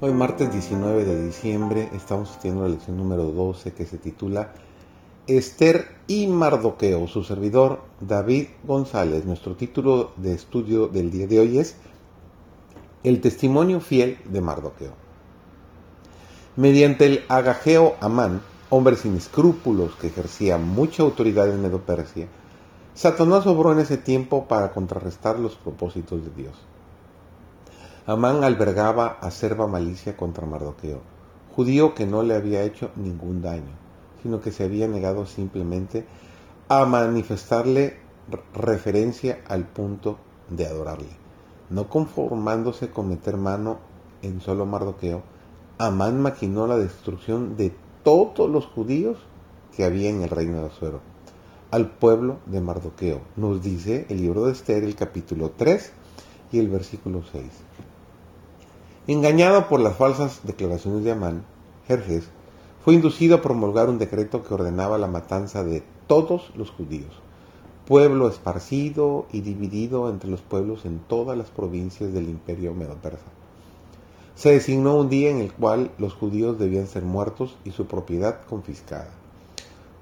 Hoy martes 19 de diciembre estamos haciendo la lección número 12 que se titula Esther y Mardoqueo. Su servidor David González. Nuestro título de estudio del día de hoy es El testimonio fiel de Mardoqueo. Mediante el agajeo Amán, hombre sin escrúpulos que ejercía mucha autoridad en Medo-Persia, Satanás obró en ese tiempo para contrarrestar los propósitos de Dios. Amán albergaba acerba malicia contra Mardoqueo, judío que no le había hecho ningún daño, sino que se había negado simplemente a manifestarle referencia al punto de adorarle. No conformándose con meter mano en solo Mardoqueo, Amán maquinó la destrucción de todos los judíos que había en el reino de Azuero, al pueblo de Mardoqueo. Nos dice el libro de Esther, el capítulo 3 y el versículo 6. Engañado por las falsas declaraciones de Amán, Jerjes fue inducido a promulgar un decreto que ordenaba la matanza de todos los judíos, pueblo esparcido y dividido entre los pueblos en todas las provincias del imperio medo-persa. Se designó un día en el cual los judíos debían ser muertos y su propiedad confiscada.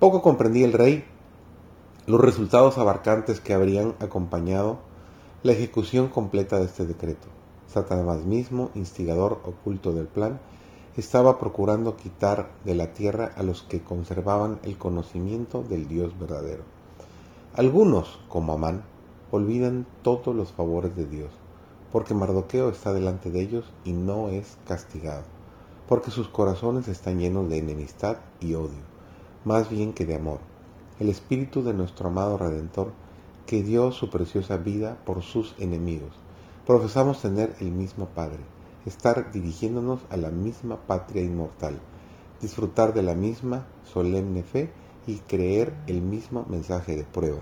Poco comprendía el rey los resultados abarcantes que habrían acompañado la ejecución completa de este decreto. Satanás mismo, instigador oculto del plan, estaba procurando quitar de la tierra a los que conservaban el conocimiento del Dios verdadero. Algunos, como Amán, olvidan todos los favores de Dios, porque Mardoqueo está delante de ellos y no es castigado, porque sus corazones están llenos de enemistad y odio, más bien que de amor. El espíritu de nuestro amado Redentor, que dio su preciosa vida por sus enemigos, Profesamos tener el mismo Padre, estar dirigiéndonos a la misma patria inmortal, disfrutar de la misma solemne fe y creer el mismo mensaje de prueba.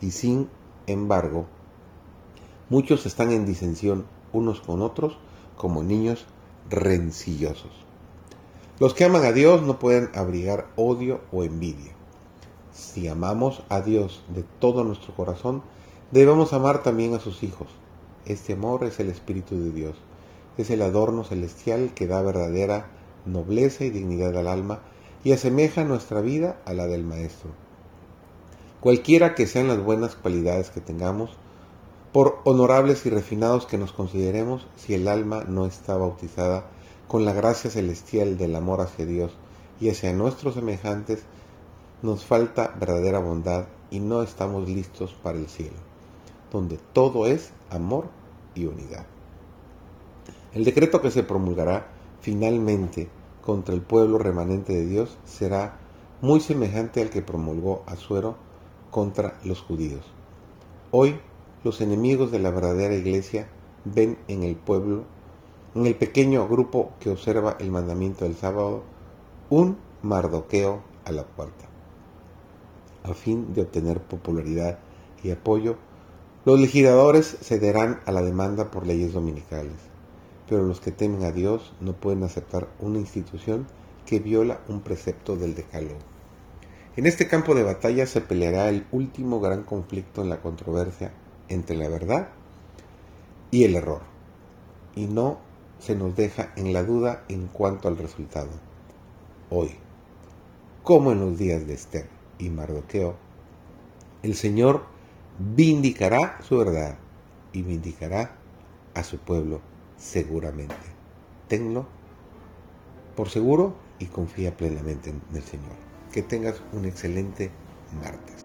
Y sin embargo, muchos están en disensión unos con otros como niños rencillosos. Los que aman a Dios no pueden abrigar odio o envidia. Si amamos a Dios de todo nuestro corazón, debemos amar también a sus hijos este amor es el Espíritu de Dios, es el adorno celestial que da verdadera nobleza y dignidad al alma y asemeja nuestra vida a la del Maestro. Cualquiera que sean las buenas cualidades que tengamos, por honorables y refinados que nos consideremos, si el alma no está bautizada con la gracia celestial del amor hacia Dios y hacia nuestros semejantes, nos falta verdadera bondad y no estamos listos para el cielo donde todo es amor y unidad. El decreto que se promulgará finalmente contra el pueblo remanente de Dios será muy semejante al que promulgó Azuero contra los judíos. Hoy los enemigos de la verdadera iglesia ven en el pueblo, en el pequeño grupo que observa el mandamiento del sábado, un mardoqueo a la puerta. A fin de obtener popularidad y apoyo, los legisladores cederán a la demanda por leyes dominicales, pero los que temen a Dios no pueden aceptar una institución que viola un precepto del decálogo. En este campo de batalla se peleará el último gran conflicto en la controversia entre la verdad y el error, y no se nos deja en la duda en cuanto al resultado. Hoy, como en los días de Esther y Mardoqueo, el Señor vindicará su verdad y vindicará a su pueblo seguramente. Tenlo por seguro y confía plenamente en el Señor. Que tengas un excelente martes.